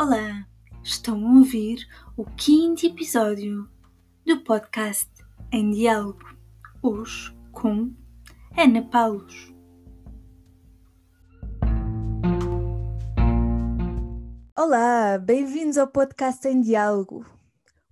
Olá, estão a ouvir o quinto episódio do podcast Em Diálogo, hoje com Ana Paulos. Olá, bem-vindos ao podcast Em Diálogo.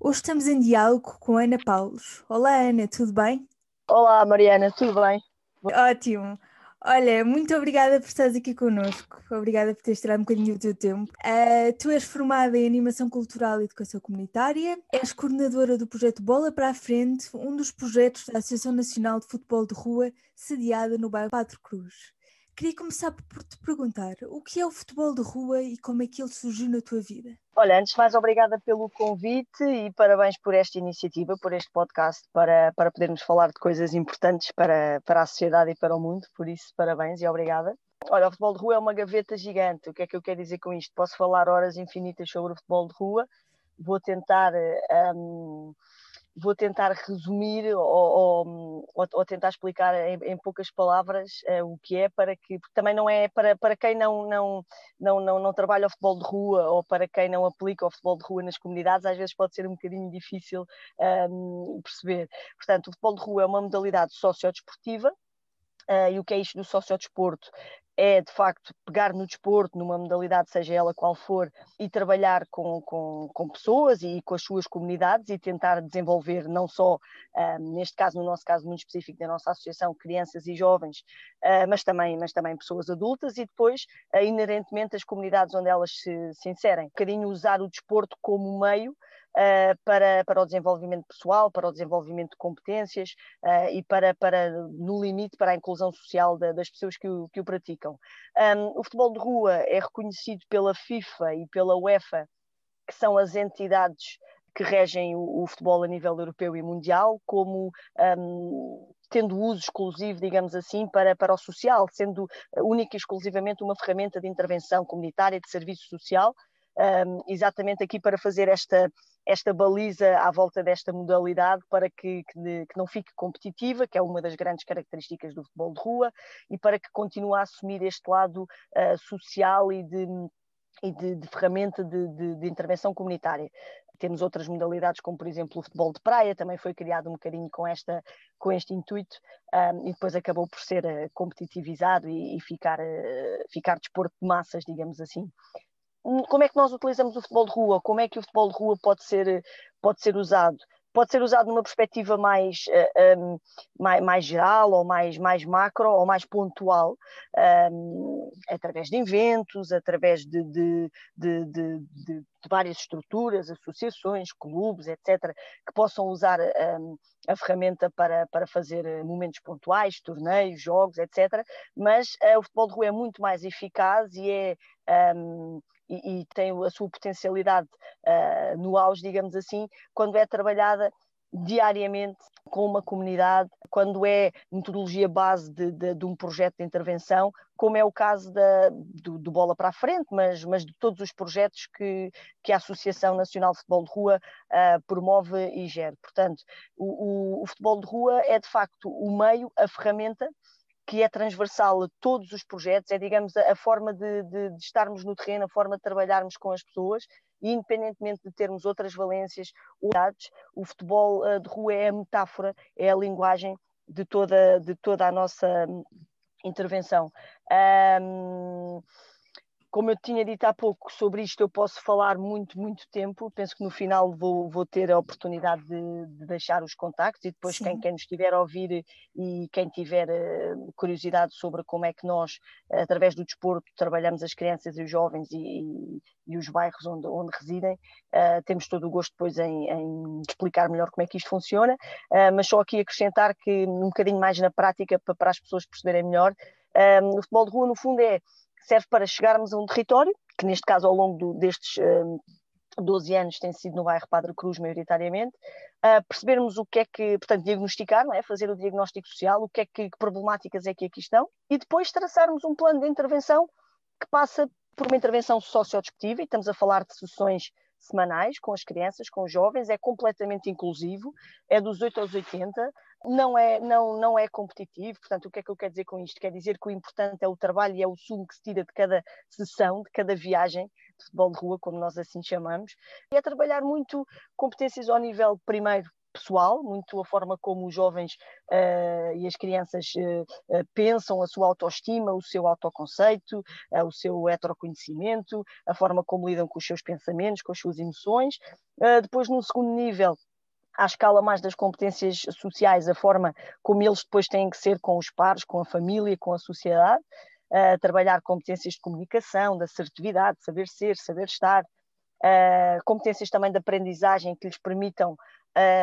Hoje estamos em diálogo com Ana Paulos. Olá, Ana, tudo bem? Olá, Mariana, tudo bem? Ótimo. Olha, muito obrigada por estares aqui connosco. Obrigada por teres tirado um bocadinho do teu tempo. Uh, tu és formada em Animação Cultural e Educação Comunitária, és coordenadora do projeto Bola para a Frente, um dos projetos da Associação Nacional de Futebol de Rua, sediada no bairro Padre Cruz. Queria começar por te perguntar o que é o futebol de rua e como é que ele surgiu na tua vida? Olha, antes de mais, obrigada pelo convite e parabéns por esta iniciativa, por este podcast, para, para podermos falar de coisas importantes para, para a sociedade e para o mundo. Por isso, parabéns e obrigada. Olha, o futebol de rua é uma gaveta gigante. O que é que eu quero dizer com isto? Posso falar horas infinitas sobre o futebol de rua. Vou tentar. Um, vou tentar resumir ou, ou, ou tentar explicar em, em poucas palavras uh, o que é para que também não é para, para quem não, não, não, não, não trabalha o futebol de rua ou para quem não aplica o futebol de rua nas comunidades, às vezes pode ser um bocadinho difícil um, ehm, perceber. Portanto, o futebol de rua é uma modalidade sociodesportiva Uh, e o que é isto do sociodesporto? É, de facto, pegar no desporto, numa modalidade, seja ela qual for, e trabalhar com, com, com pessoas e com as suas comunidades e tentar desenvolver não só, uh, neste caso, no nosso caso muito específico da nossa associação, crianças e jovens, uh, mas, também, mas também pessoas adultas e depois, inerentemente, as comunidades onde elas se, se inserem. Um bocadinho usar o desporto como meio uh, para, para o desenvolvimento pessoal, para o desenvolvimento de competências uh, e para, para, no limite, para a inclusão social da, das pessoas que o, que o praticam. Um, o futebol de rua é reconhecido pela FIFA e pela UEFA, que são as entidades que regem o, o, futebol a nível europeu e mundial, como um, tendo uso exclusivo, digamos assim, para, para o social, sendo única e exclusivamente uma ferramenta de intervenção comunitária, de serviço social, um, exatamente aqui para fazer esta, esta baliza à volta desta modalidade para que, que, que, não fique competitiva, que é uma das grandes características do futebol de rua, e para que continue a assumir este lado uh, social e de, e de, de ferramenta de, de, de, intervenção comunitária. Temos outras modalidades, como por exemplo o futebol de praia, também foi criado um bocadinho com, esta, com este intuito um, e depois acabou por ser uh, competitivizado e, e ficar, uh, ficar desporto de massas, digamos assim como é que nós utilizamos o futebol de rua? Como é que o futebol de rua pode ser, pode ser usado? Pode ser usado numa perspectiva mais, uh, eh, um, mais, mais, geral, ou mais, mais macro, ou mais pontual, um, através de eventos, através de, de, de, de, várias estruturas, associações, clubes, etc., que possam usar um, a ferramenta para, para fazer momentos pontuais, torneios, jogos, etc. Mas uh, o futebol de rua é muito mais eficaz e é e, e tem a sua potencialidade uh, no auge, digamos assim, quando é trabalhada diariamente com uma comunidade, quando é metodologia base de, de, de, um projeto de intervenção, como é o caso da, do, do, Bola para a Frente, mas, mas de todos os projetos que, que a Associação Nacional de Futebol de Rua uh, promove e gera. Portanto, o, o, o futebol de rua é de facto o meio, a ferramenta que é transversal a todos os projetos, é, digamos, a, a forma de, de, de, estarmos no terreno, a forma de trabalharmos com as pessoas, e independentemente de termos outras valências, o futebol uh, de rua é a metáfora, é a linguagem de toda, de toda a nossa hum, intervenção. Um, como eu tinha dito há pouco, sobre isto eu posso falar muito, muito tempo. Penso que no final vou, vou ter a oportunidade de, de deixar os contactos e depois quem, quem nos estiver a ouvir e quem tiver uh, curiosidade sobre como é que nós, através do desporto, trabalhamos as crianças e os jovens e, e, e os bairros onde, onde residem, uh, temos todo o gosto depois em, em, explicar melhor como é que isto funciona, uh, mas só aqui acrescentar que um bocadinho mais na prática para, para as pessoas perceberem melhor. o futebol de rua, no fundo, é serve para chegarmos a um território, que neste caso ao longo do, destes um, 12 anos tem sido no bairro Padre Cruz, maioritariamente, percebermos o que é que, portanto, diagnosticar, não é? fazer o diagnóstico social, o que é que, que problemáticas é que aqui estão, e depois traçarmos um plano de intervenção que passa por uma intervenção sociodescritiva, e estamos a falar de sessões semanais com as crianças, com os jovens, é completamente inclusivo, é dos 8 aos 80, não é, não, não é competitivo. Portanto, o que é que eu quero dizer com isto? Quer dizer que o importante é o trabalho e é o sumo que se tira de cada sessão, de cada viagem de futebol de rua, como nós assim chamamos, e é trabalhar muito competências ao nível primeiro pessoal, muito a forma como os jovens uh, e as crianças uh, pensam, a sua autoestima, o seu autoconceito, o seu heteroconhecimento, a forma como lidam com os seus pensamentos, com as suas emoções. depois, no segundo nível, à escala mais das competências sociais, a forma como eles depois têm que ser com os pares, com a família, com a sociedade, trabalhar competências de comunicação, de assertividade, saber ser, saber estar, competências também de aprendizagem que lhes permitam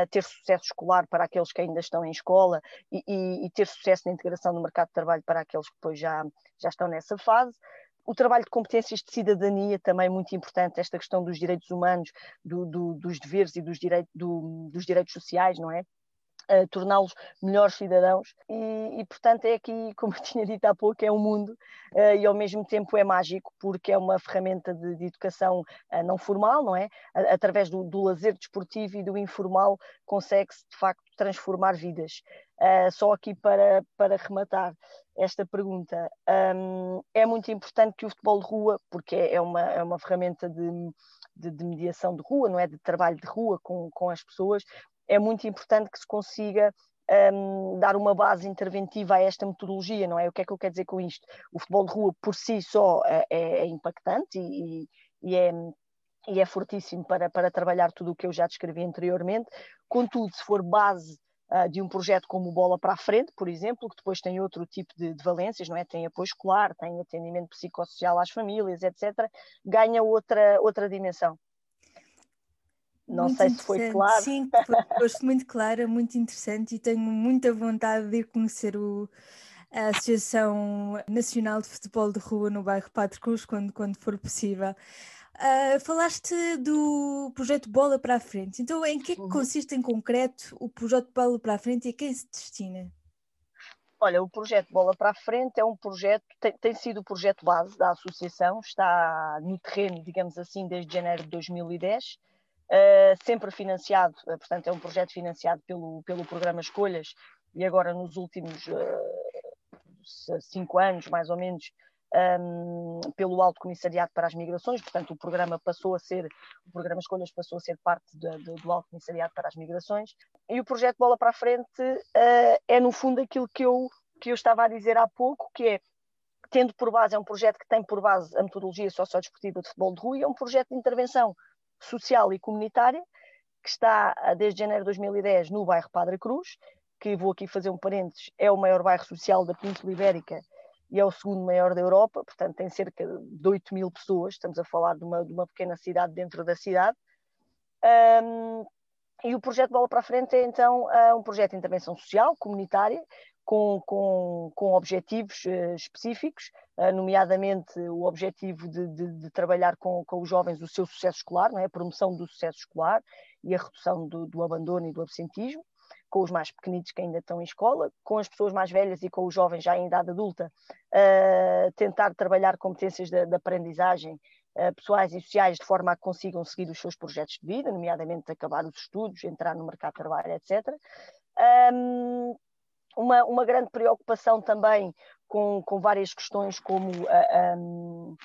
ter sucesso escolar para aqueles que ainda estão em escola e, e, e, ter sucesso na integração no mercado de trabalho para aqueles que depois já, já estão nessa fase. O trabalho de competências de cidadania também muito importante, esta questão dos direitos humanos, do, do, dos deveres e dos, direit, do, dos direitos sociais, não é? Uh, torná-los melhores cidadãos e, e, portanto é aqui, como eu tinha dito há pouco, é um mundo uh, e ao mesmo tempo é mágico porque é uma ferramenta de, de educação uh, não formal, não é? através do, do, lazer desportivo e do informal consegue-se de facto transformar vidas. Só aqui para, para rematar, esta pergunta. Um, é muito importante que o futebol de rua, porque é uma, é uma ferramenta de, de, de, mediação de rua, não é? De trabalho de rua com, com as pessoas, é muito importante que se consiga um, dar uma base interventiva a esta metodologia, não é? O que é que eu quero dizer com isto? O futebol de rua por si só é, é, é impactante e, e, é, e é fortíssimo para, para trabalhar tudo o que eu já descrevi anteriormente, contudo, se for base uh, de um projeto como Bola para a Frente, por exemplo, que depois tem outro tipo de, de, valências, não é? Tem apoio escolar, tem atendimento psicossocial às famílias, etc., ganha outra, outra dimensão. Não muito sei se foi claro. Sim, foi muito clara, muito interessante e tenho muita vontade de ir conhecer o, a Associação Nacional de Futebol de Rua no bairro Padre Cruz quando, quando for possível. Uh, falaste do projeto Bola para a Frente. Então, em que é que uhum. consiste em concreto o projeto Bola para a Frente e a quem se destina? Olha, o projeto Bola para a Frente é um projeto, tem, tem, sido o projeto base da associação, está no terreno, digamos assim, desde janeiro de 2010, uh, ah, sempre financiado, uh, portanto, é um projeto financiado pelo, pelo programa Escolhas e agora nos últimos uh, cinco anos, mais ou menos, um, pelo Alto Comissariado para as Migrações, portanto o programa passou a ser, o programa Escolhas passou a ser parte de, de, do Alto Comissariado para as Migrações e o projeto Bola para a Frente uh, é no fundo aquilo que eu, que eu estava a dizer há pouco, que é tendo por base, é um projeto que tem por base a metodologia sociodesportiva de futebol de rua e é um projeto de intervenção social e comunitária que está desde janeiro de 2010 no bairro Padre Cruz, que vou aqui fazer um parênteses, é o maior bairro social da Península Ibérica e é o segundo maior da Europa, portanto tem cerca de 8 mil pessoas, estamos a falar de uma, de uma pequena cidade dentro da cidade. Um, e o projeto Bola para a Frente é então uh, um projeto de intervenção social, comunitária, com, com, com objetivos uh, específicos, uh, nomeadamente o objetivo de, de, de, trabalhar com, com os jovens o seu sucesso escolar, não é? a promoção do sucesso escolar e a redução do, do abandono e do absentismo com os mais pequenitos que ainda estão em escola, com as pessoas mais velhas e com os jovens já em idade adulta, uh, tentar trabalhar competências de, de aprendizagem uh, pessoais e sociais de forma a que consigam seguir os seus projetos de vida, nomeadamente acabar os estudos, entrar no mercado de trabalho, etc. Um, uma, uma grande preocupação também com, com várias questões como uh, um,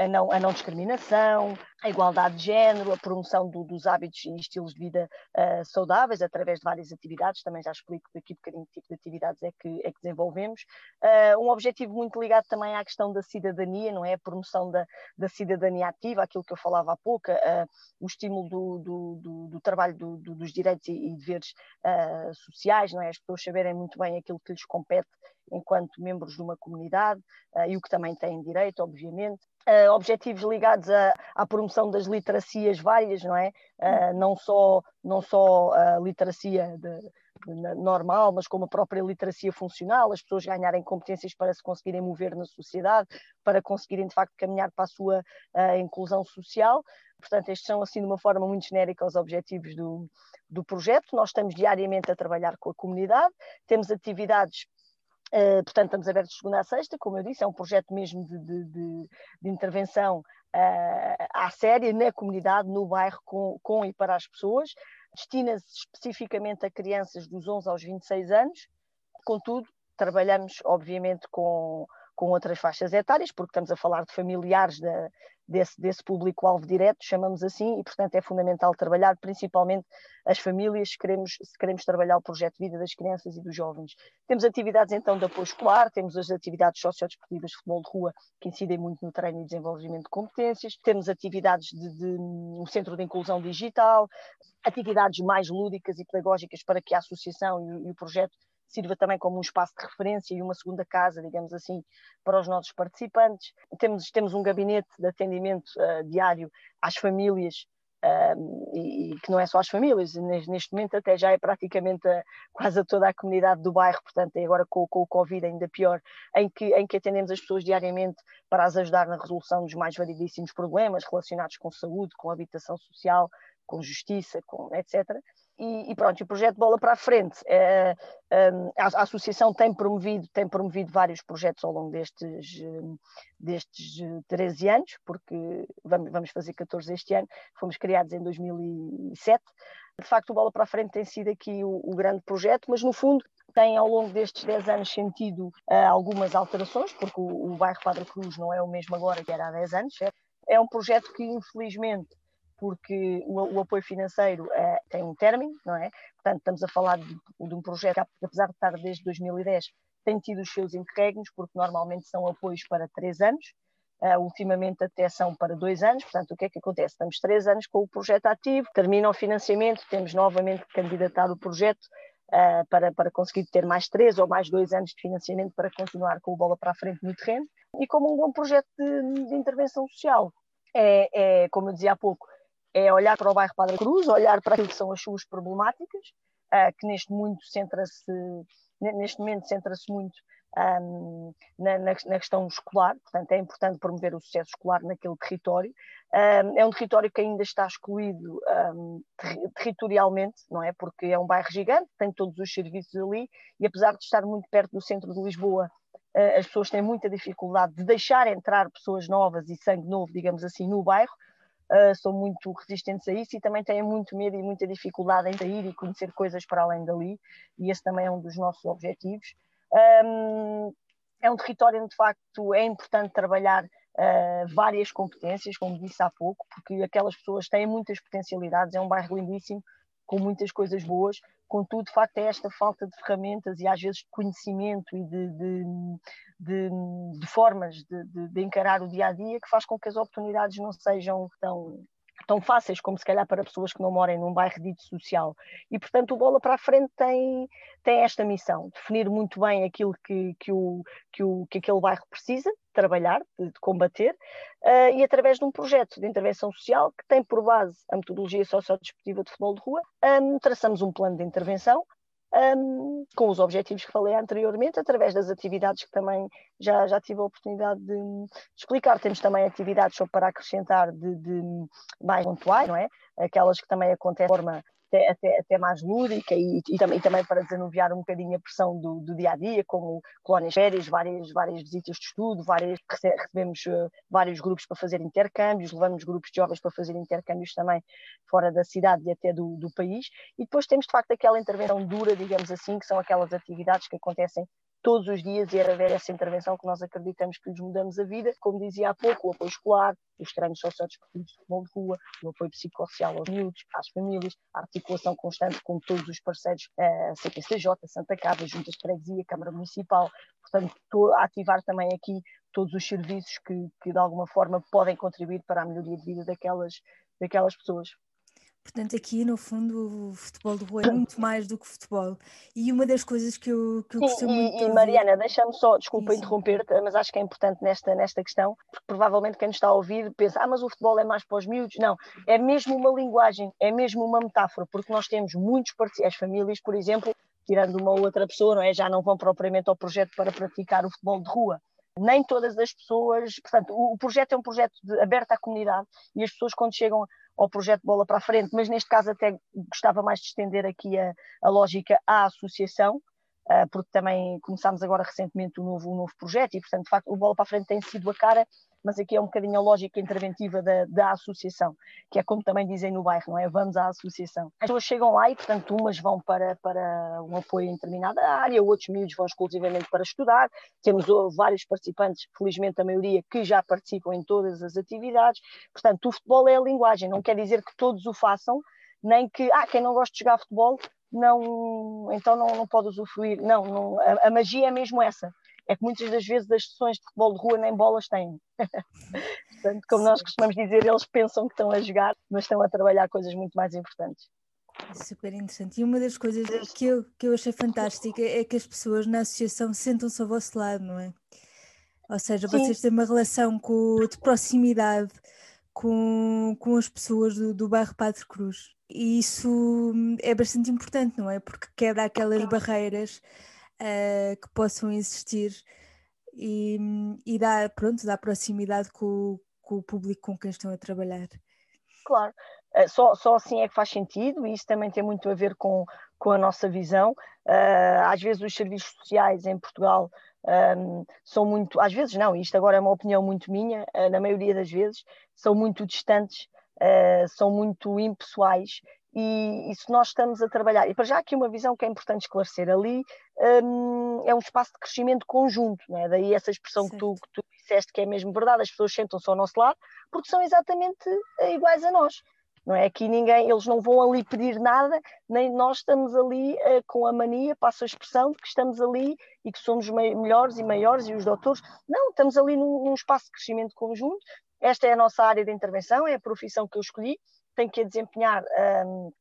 a não, a não discriminação, a igualdade de género, a promoção do, dos hábitos e estilos de vida uh, saudáveis através de várias atividades, também já explico daqui um bocadinho que tipo de atividades é que, é que desenvolvemos. Uh, um objetivo muito ligado também à questão da cidadania, não é? A promoção da, da cidadania ativa, aquilo que eu falava há pouco, uh, o estímulo do, do, do, do trabalho dos direitos e, e deveres sociais, não é? As pessoas saberem muito bem aquilo que lhes compete enquanto membros de uma comunidade uh, e o que também têm direito, obviamente. Uh, objetivos ligados à, à, promoção das literacias várias, não é? Uh, não só, não só a literacia de, de, normal, mas como a própria literacia funcional, as pessoas ganharem competências para se conseguirem mover na sociedade, para conseguirem de facto caminhar para a sua inclusão social. Portanto, estes são assim de uma forma muito genérica os objetivos do, do projeto. Nós estamos diariamente a trabalhar com a comunidade, temos atividades Uh, portanto, estamos abertos de segunda a sexta, como eu disse, é um projeto mesmo de, de, de, de intervenção uh, à séria na comunidade, no bairro, com, com, e para as pessoas. destina-se especificamente a crianças dos 11 aos 26 anos, contudo, trabalhamos obviamente com, com outras faixas etárias, porque estamos a falar de familiares da, desse, desse público-alvo direto, chamamos assim, e portanto é fundamental trabalhar principalmente as famílias se queremos, se queremos trabalhar o projeto de vida das crianças e dos jovens. Temos atividades então de apoio escolar, temos as atividades sociodesportivas de futebol de rua, que incidem muito no treino e desenvolvimento de competências, temos atividades de, de um centro de inclusão digital, atividades mais lúdicas e pedagógicas para que a associação e, e o projeto sirva também como um espaço de referência e uma segunda casa, digamos assim, para os nossos participantes. Temos, temos um gabinete de atendimento uh, diário às famílias, uh, e, e, que não é só às famílias, neste momento até já é praticamente a, quase a toda a comunidade do bairro, portanto, é agora com, com, o Covid ainda pior, em que, em que atendemos as pessoas diariamente para as ajudar na resolução dos mais variedíssimos problemas relacionados com saúde, com habitação social, com justiça, com etc e, e, pronto, o projeto Bola para a Frente, é, a, a, associação tem promovido, tem promovido vários projetos ao longo destes, destes 13 anos, porque vamos, vamos fazer 14 este ano, fomos criados em 2007. De facto, o Bola para a Frente tem sido aqui o, o grande projeto, mas no fundo tem ao longo destes 10 anos sentido uh, algumas alterações, porque o, o bairro Padre Cruz não é o mesmo agora que era há 10 anos. É, é um projeto que, infelizmente, porque o, o apoio financeiro é, tem um término, não é? Portanto, estamos a falar de, de, um projeto que, apesar de estar desde 2010, tem tido os seus interregnos, porque normalmente são apoios para três anos, uh, ultimamente até são para dois anos, portanto, o que é que acontece? Estamos três anos com o projeto ativo, termina o financiamento, temos novamente que candidatar o projeto uh, para, para conseguir ter mais três ou mais dois anos de financiamento para continuar com o bola para a frente no terreno, e como um bom projeto de, de intervenção social. É, é, como eu dizia há pouco, é olhar para o bairro Padre Cruz, olhar para aquilo que são as suas problemáticas, uh, que neste momento centra-se neste momento centra-se muito um, na, na, na, questão escolar, portanto é importante promover o sucesso escolar naquele território. Um, é um território que ainda está excluído um, ter territorialmente, não é? Porque é um bairro gigante, tem todos os serviços ali e apesar de estar muito perto do centro de Lisboa, uh, as pessoas têm muita dificuldade de deixar entrar pessoas novas e sangue novo, digamos assim, no bairro uh, são muito resistentes a isso e também têm muito medo e muita dificuldade em sair e conhecer coisas para além dali, e esse também é um dos nossos objetivos. Um, é um território onde, de facto, é importante trabalhar uh, várias competências, como disse há pouco, porque aquelas pessoas têm muitas potencialidades, é um bairro lindíssimo, com muitas coisas boas, contudo, de facto, é esta falta de ferramentas e às vezes de conhecimento e de, de, de, de formas de, encarar o dia a dia que faz com que as oportunidades não sejam tão tão fáceis como se calhar para pessoas que não morem num bairro dito social. E portanto o Bola para a Frente tem, tem esta missão, definir muito bem aquilo que, que, o, que, o, que aquele bairro precisa trabalhar, de, de combater, uh, e através de um projeto de intervenção social que tem por base a metodologia sociodesportiva de futebol de rua, um, traçamos um plano de intervenção um, com os objetivos que falei anteriormente, através das atividades que também já, já tive a oportunidade de, de explicar. Temos também atividades só para acrescentar de, de mais pontuais, não é? Aquelas que também acontecem de forma até, até, até mais lúdica e, e, também, e também para desanuviar um bocadinho a pressão do, do dia a dia, como colónias férias, várias, várias visitas de estudo, várias, recebemos uh, vários grupos para fazer intercâmbios, levamos grupos de jovens para fazer intercâmbios também fora da cidade e até do, do país, e depois temos de facto aquela intervenção dura, digamos assim, que são aquelas atividades que acontecem todos os dias e era ver essa intervenção que nós acreditamos que lhes mudamos a vida, como dizia há pouco, o apoio escolar, os treinos sociodesportivos de futebol de rua, o apoio psicossocial aos miúdos, às famílias, a articulação constante com todos os parceiros, a CPCJ, Santa Casa, Juntas de Freguesia, Câmara Municipal, portanto, estou a ativar também aqui todos os serviços que, que de alguma forma podem contribuir para a melhoria de vida daquelas, daquelas pessoas. Portanto, aqui no fundo o futebol de rua é muito mais do que futebol. E uma das coisas que eu, que eu Sim, muito. E, e Mariana, deixa-me só, desculpa interromper-te, mas acho que é importante nesta, nesta questão, porque provavelmente quem nos está a ouvir pensa, ah, mas o futebol é mais para os miúdos. Não, é mesmo uma linguagem, é mesmo uma metáfora, porque nós temos muitos parceiros, as famílias, por exemplo, tirando uma ou outra pessoa, não é? Já não vão propriamente ao projeto para praticar o futebol de rua nem todas as pessoas, portanto, o, projeto é um projeto de, aberto à comunidade e as pessoas quando chegam ao projeto Bola para a Frente, mas neste caso até gostava mais de estender aqui a, a lógica à associação, uh, porque também começámos agora recentemente um novo, um novo projeto e, portanto, de facto, o Bola para a Frente tem sido a cara mas aqui é um bocadinho a lógica interventiva da, da associação, que é como também dizem no bairro, não é? Vamos à associação. As pessoas chegam lá e, portanto, umas vão para, para um apoio em determinada área, outros miúdos vão exclusivamente para estudar. Temos vários participantes, felizmente a maioria, que já participam em todas as atividades. Portanto, o futebol é a linguagem, não quer dizer que todos o façam, nem que, ah, quem não gosta de jogar futebol, não, então não, não pode usufruir. Não, não a, a, magia é mesmo essa. É que muitas das vezes as sessões de futebol de rua nem bolas têm. Portanto, como nós costumamos dizer, eles pensam que estão a jogar, mas estão a trabalhar coisas muito mais importantes. Super interessante. E uma das coisas que eu, que eu achei fantástica é que as pessoas na associação sentam-se ao vosso lado, não é? Ou seja, Sim. vocês têm uma relação com, de proximidade com, com as pessoas do, do bairro Padre Cruz. E isso hum, é bastante importante, não é? Porque quebra aquelas barreiras uh, que possam existir e, e dá, pronto, dá proximidade com, com o público com quem estão a trabalhar. Claro, eh, só, só assim é que faz sentido e isso também tem muito a ver com, com a nossa visão. Uh, às vezes os serviços sociais em Portugal um, são muito, às vezes não, isto agora é uma opinião muito minha, uh, na maioria das vezes, são muito distantes, uh, são muito impessoais. E, se nós estamos a trabalhar, e para já aqui uma visão que é importante esclarecer, ali um, é um espaço de crescimento conjunto, não é? daí essa expressão que tu, que tu disseste que é mesmo verdade, as pessoas sentam-se ao nosso lado porque são exatamente iguais a nós não é? Aqui ninguém, eles não vão ali pedir nada, nem nós estamos ali uh, com a mania, passo a expressão, de que estamos ali e que somos melhores e maiores e os doutores. Não, estamos ali num, num, espaço de crescimento conjunto. Esta é a nossa área de intervenção, é a profissão que eu escolhi, tenho que a desempenhar. Um,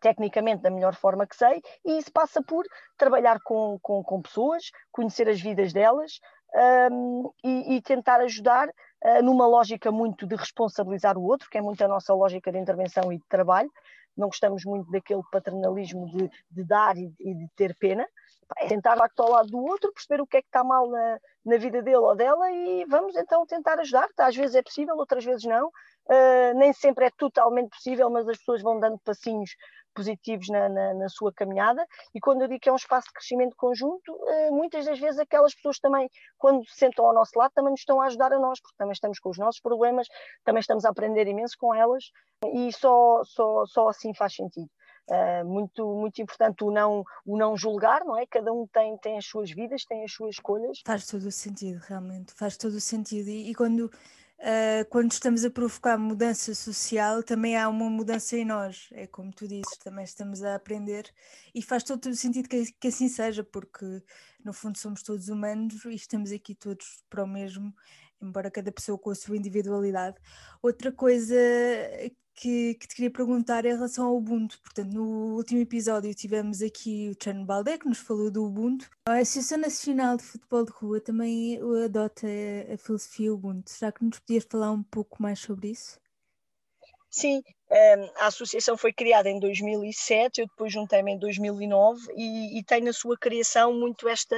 tecnicamente da melhor forma que sei, e isso passa por trabalhar com, com, com pessoas, conhecer as vidas delas um, e, e, tentar ajudar numa lógica muito de responsabilizar o outro, que é muito a nossa lógica de intervenção e de trabalho. Não gostamos muito daquele paternalismo de, de dar e, e, de ter pena. É tentar lá ao lado do outro, perceber o que é que está mal na, na vida dele ou dela e vamos então tentar ajudar. Às vezes é possível, outras vezes não. Uh, nem sempre é totalmente possível, mas as pessoas vão dando passinhos positivos na, na, na, sua caminhada. E quando eu digo que é um espaço de crescimento conjunto, eh, muitas das vezes aquelas pessoas também, quando se sentam ao nosso lado, também nos estão a ajudar a nós, porque também estamos com os nossos problemas, também estamos a aprender imenso com elas e só, só, só assim faz sentido. Uh, muito, muito importante o não, o não julgar, não é? Cada um tem, tem as suas vidas, tem as suas escolhas. Faz todo o sentido, realmente, faz todo o sentido. E, e quando uh, quando estamos a provocar mudança social, também há uma mudança em nós. É como tu dizes, também estamos a aprender e faz todo o sentido que, que assim seja, porque no fundo somos todos humanos e estamos aqui todos para o mesmo, embora cada pessoa com a sua individualidade. Outra coisa que, que, te queria perguntar em relação ao Ubuntu. Portanto, no último episódio tivemos aqui o Chano Baldé, que nos falou do Ubuntu. A Associação Nacional de Futebol de Rua também adota a filosofia Ubuntu. Será que nos podias falar um pouco mais sobre isso? Sim, ehm, a associação foi criada em 2007, eu depois juntei-me em 2009 e, e tem na sua criação muito esta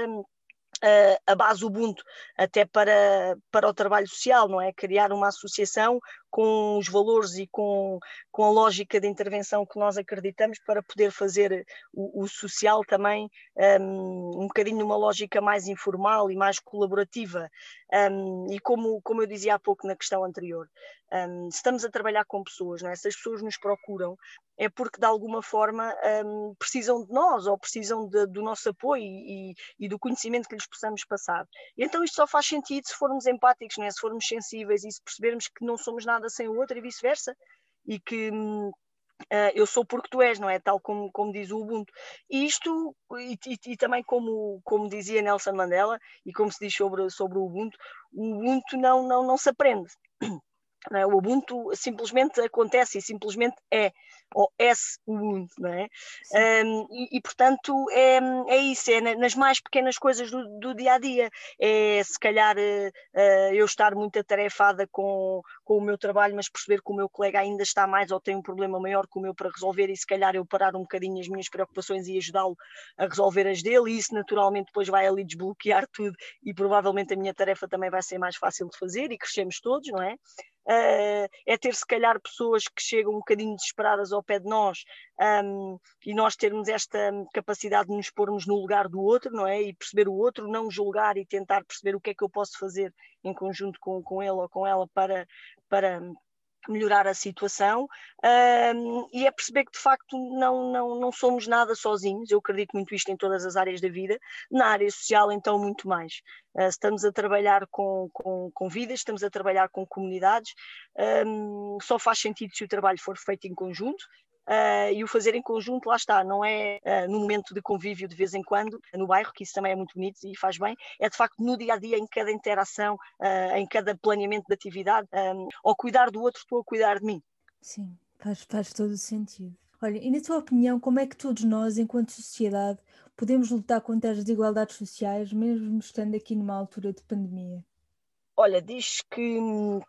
a base Ubuntu até para, para o trabalho social, não é? Criar uma associação com os valores e com, com a lógica de intervenção que nós acreditamos para poder fazer o, o social também um, um bocadinho numa lógica mais informal e mais colaborativa. Um, e como, como eu dizia há pouco na questão anterior, um, estamos a trabalhar com pessoas, não é? se as pessoas nos procuram, é porque de alguma forma um, precisam de nós ou precisam de, do nosso apoio e, e, do conhecimento que lhes possamos passar. E então isto só faz sentido se formos empáticos, não é? se formos sensíveis e se percebermos que não somos nada sem o outro e vice-versa, e que uh, eu sou porque tu és, não é? Tal como, como diz o Ubuntu. E isto, e, e, e, também como, como dizia Nelson Mandela, e como se diz sobre, sobre o Ubuntu, o Ubuntu não, não, não se aprende. É? O Ubuntu simplesmente acontece e simplesmente é ou S Ubuntu, não é? Um, e, e, portanto é, é isso, é nas mais pequenas coisas do, do dia a dia, é se calhar uh, eu estar muito atarefada com, com o meu trabalho, mas perceber que o meu colega ainda está mais ou tem um problema maior que o meu para resolver e se calhar eu parar um bocadinho as minhas preocupações e ajudá-lo a resolver as dele, e isso naturalmente depois vai ali desbloquear tudo e provavelmente a minha tarefa também vai ser mais fácil de fazer e crescemos todos, não é? uh, é ter se calhar pessoas que chegam um bocadinho desesperadas ao pé de nós um, e nós termos esta capacidade de nos pormos no lugar do outro, não é? E perceber o outro, não julgar e tentar perceber o que é que eu posso fazer em conjunto com, com ele ou com ela para, para melhorar a situação um, e é perceber que de facto não, não, não somos nada sozinhos, eu acredito muito isto em todas as áreas da vida, na área social então muito mais. Uh, estamos a trabalhar com, com, com, vidas, estamos a trabalhar com comunidades, um, só faz sentido se o trabalho for feito em conjunto uh, e o fazer em conjunto, lá está, não é uh, no momento de convívio de vez em quando, no bairro, que isso também é muito bonito e faz bem, é de facto no dia a dia, em cada interação, uh, em cada planeamento de atividade, um, ao cuidar do outro, estou a cuidar de mim. Sim, faz, faz todo o sentido. Olha, e na tua opinião, como é que todos nós, enquanto sociedade, podemos lutar contra as desigualdades sociais, mesmo estando aqui numa altura de pandemia? Olha, diz que hum,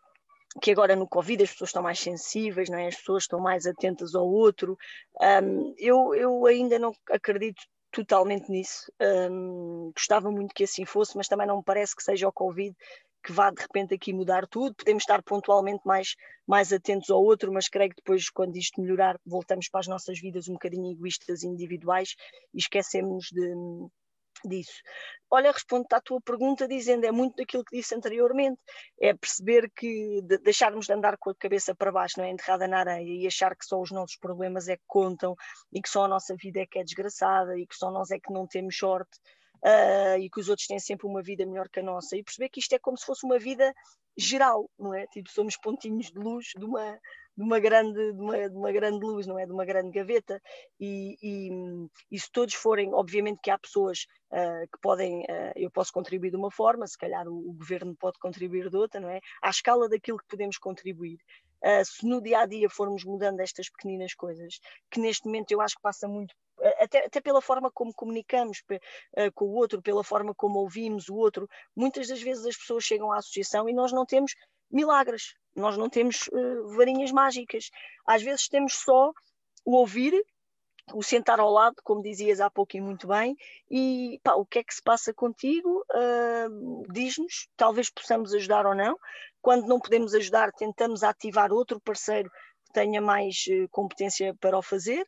que agora no Covid as pessoas estão mais sensíveis, não é? as pessoas estão mais atentas ao outro. Um, eu, eu ainda não acredito totalmente nisso. Um, gostava muito que assim fosse, mas também não me parece que seja o Covid que vá de repente aqui mudar tudo. Podemos estar pontualmente mais, mais atentos ao outro, mas creio que depois, quando isto melhorar, voltamos para as nossas vidas um bocadinho egoístas individuais e esquecemos de, disso. Olha, respondo à tua pergunta dizendo é muito daquilo que disse anteriormente, é perceber que de deixarmos de andar com a cabeça para baixo, não é enterrada na areia e achar que só os nossos problemas é que contam e que só a nossa vida é que é desgraçada e que só nós é que não temos sorte. Uh, e que os outros têm sempre uma vida melhor que a nossa, e perceber que isto é como se fosse uma vida geral, não é? Tipo, somos pontinhos de luz de uma, de uma grande, de uma, de uma grande luz, não é? De uma grande gaveta. E, e, e se todos forem, obviamente que há pessoas uh, que podem, uh, eu posso contribuir de uma forma, se calhar o, o, governo pode contribuir de outra, não é? À escala daquilo que podemos contribuir. Uh, se no dia a dia formos mudando estas pequeninas coisas, que neste momento eu acho que passa muito até, até, pela forma como comunicamos com o outro, pela forma como ouvimos o outro. Muitas das vezes as pessoas chegam à associação e nós não temos milagres, nós não temos uh, varinhas mágicas. Às vezes temos só o ouvir, o sentar ao lado, como dizias há pouco e muito bem, e pá, o que é que se passa contigo? Uh, Diz-nos, talvez possamos ajudar ou não. Quando não podemos ajudar, tentamos ativar outro parceiro que tenha mais uh, competência para o fazer.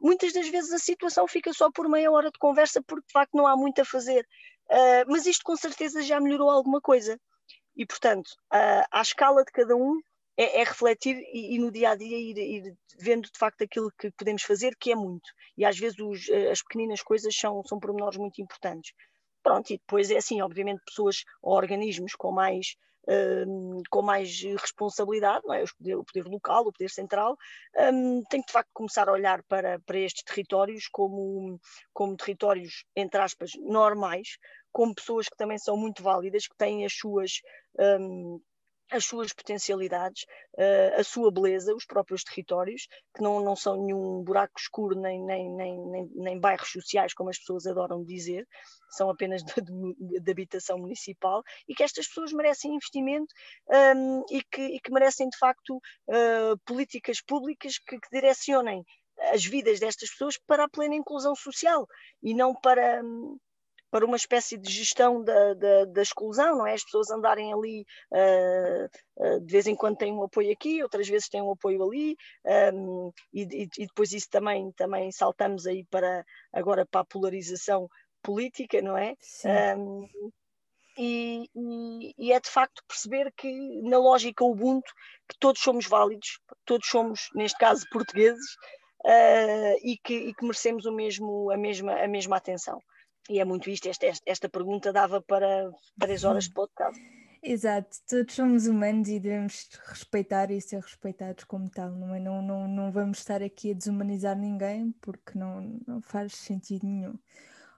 Muitas das vezes a situação fica só por meia hora de conversa, porque de facto não há muito a fazer. Uh, mas isto com certeza já melhorou alguma coisa. E, portanto, uh, à escala de cada um, é, é refletir e, e, no dia a dia ir, ir, vendo de facto aquilo que podemos fazer, que é muito. E às vezes os, eh, as pequeninas coisas são, são pormenores muito importantes. Pronto, e depois é assim, obviamente, pessoas ou organismos com mais, um, com mais responsabilidade, não é? o, poder, o poder local, o poder central, um, tem que de facto começar a olhar para, para estes territórios como, como territórios, entre aspas, normais, como pessoas que também são muito válidas, que têm as suas. Um, as suas potencialidades, uh, a sua beleza, os próprios territórios, que não, não são nenhum buraco escuro nem, nem, nem, nem, bairros sociais, como as pessoas adoram dizer, são apenas de, de, de habitação municipal, e que estas pessoas merecem investimento um, e, que, e, que, merecem, de facto, uh, políticas públicas que, que direcionem as vidas destas pessoas para a plena inclusão social e não para, hum, para uma espécie de gestão da, da, da exclusão, não é? As pessoas andarem ali, uh, uh, de vez em quando têm um apoio aqui, outras vezes têm um apoio ali, um, e, e, depois isso também, também saltamos aí para agora para a polarização política, não é? Um, e, e, e, é de facto perceber que na lógica Ubuntu que todos somos válidos, todos somos, neste caso, portugueses, uh, e, que, e que merecemos o mesmo, a, mesma, a mesma atenção. E é muito isto, esta, esta pergunta dava para três horas de podcast. Exato, todos somos humanos e devemos respeitar e ser respeitados como tal, não é? Não, não, não vamos estar aqui a desumanizar ninguém porque não, não faz sentido nenhum.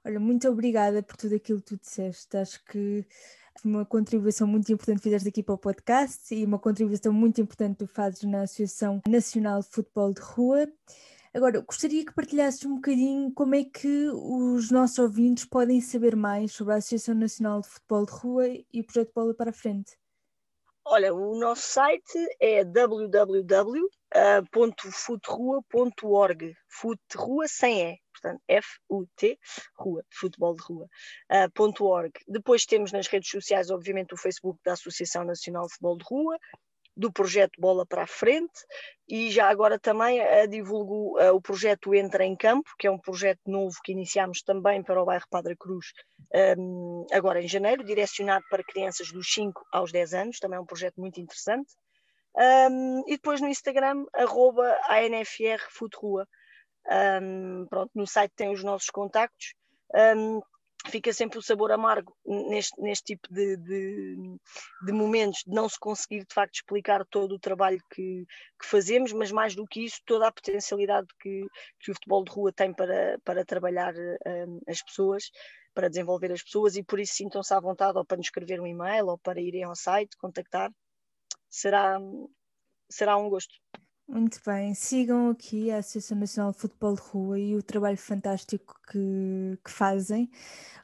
Olha, muito obrigada por tudo aquilo que tu disseste. Acho que uma contribuição muito importante fizeste aqui para o podcast e uma contribuição muito importante tu fazes na Associação Nacional de Futebol de Rua. Agora, gostaria que partilhasses um bocadinho como é que os nossos ouvintes podem saber mais sobre a Associação Nacional de Futebol de Rua e o projeto Bola para a Frente. Olha, o nosso site é www.futrua.org. Fut rua sem E, portanto, F-U-T, rua, futebol de rua, uh, .org. Depois temos nas redes sociais, obviamente, o Facebook da Associação Nacional de Futebol de Rua, do projeto Bola para a Frente e já agora também divulgo uh, o projeto Entra em Campo, que é um projeto novo que iniciamos também para o bairro Padre Cruz um, agora em janeiro, direcionado para crianças dos 5 aos 10 anos, também é um projeto muito interessante. Um, e depois no Instagram, arroba ANFR. Um, pronto, no site tem os nossos contactos. Um, fica sempre o sabor amargo neste, neste tipo de, de, de, momentos, de não se conseguir de facto explicar todo o trabalho que, que fazemos, mas mais do que isso, toda a potencialidade que, que o futebol de rua tem para, para trabalhar um, as pessoas, para desenvolver as pessoas e por isso sintam-se à vontade ou para nos escrever um e-mail ou para irem ao site, contactar, será, será um gosto. Muito bem, sigam aqui a Associação Nacional de Futebol de Rua e o trabalho fantástico que, que fazem.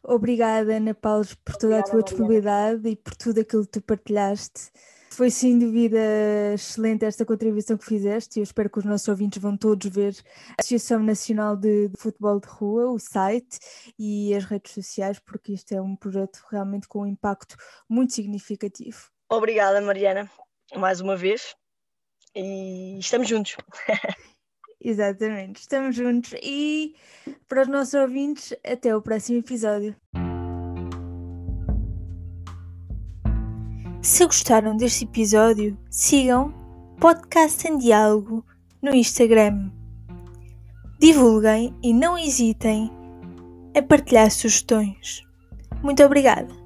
Obrigada, Ana Paulo, por toda Obrigada, a tua disponibilidade e por tudo aquilo que tu partilhaste. Foi sem dúvida excelente esta contribuição que fizeste e eu espero que os nossos ouvintes vão todos ver a Associação Nacional de, de Futebol de Rua, o site e as redes sociais, porque isto é um projeto realmente com um impacto muito significativo. Obrigada, Mariana, mais uma vez e estamos juntos. Exatamente, estamos juntos e para os nossos ouvintes, até o próximo episódio. Se gostaram deste episódio, sigam Podcast em Diálogo no Instagram. Divulguem e não hesitem a partilhar sugestões. Muito obrigada!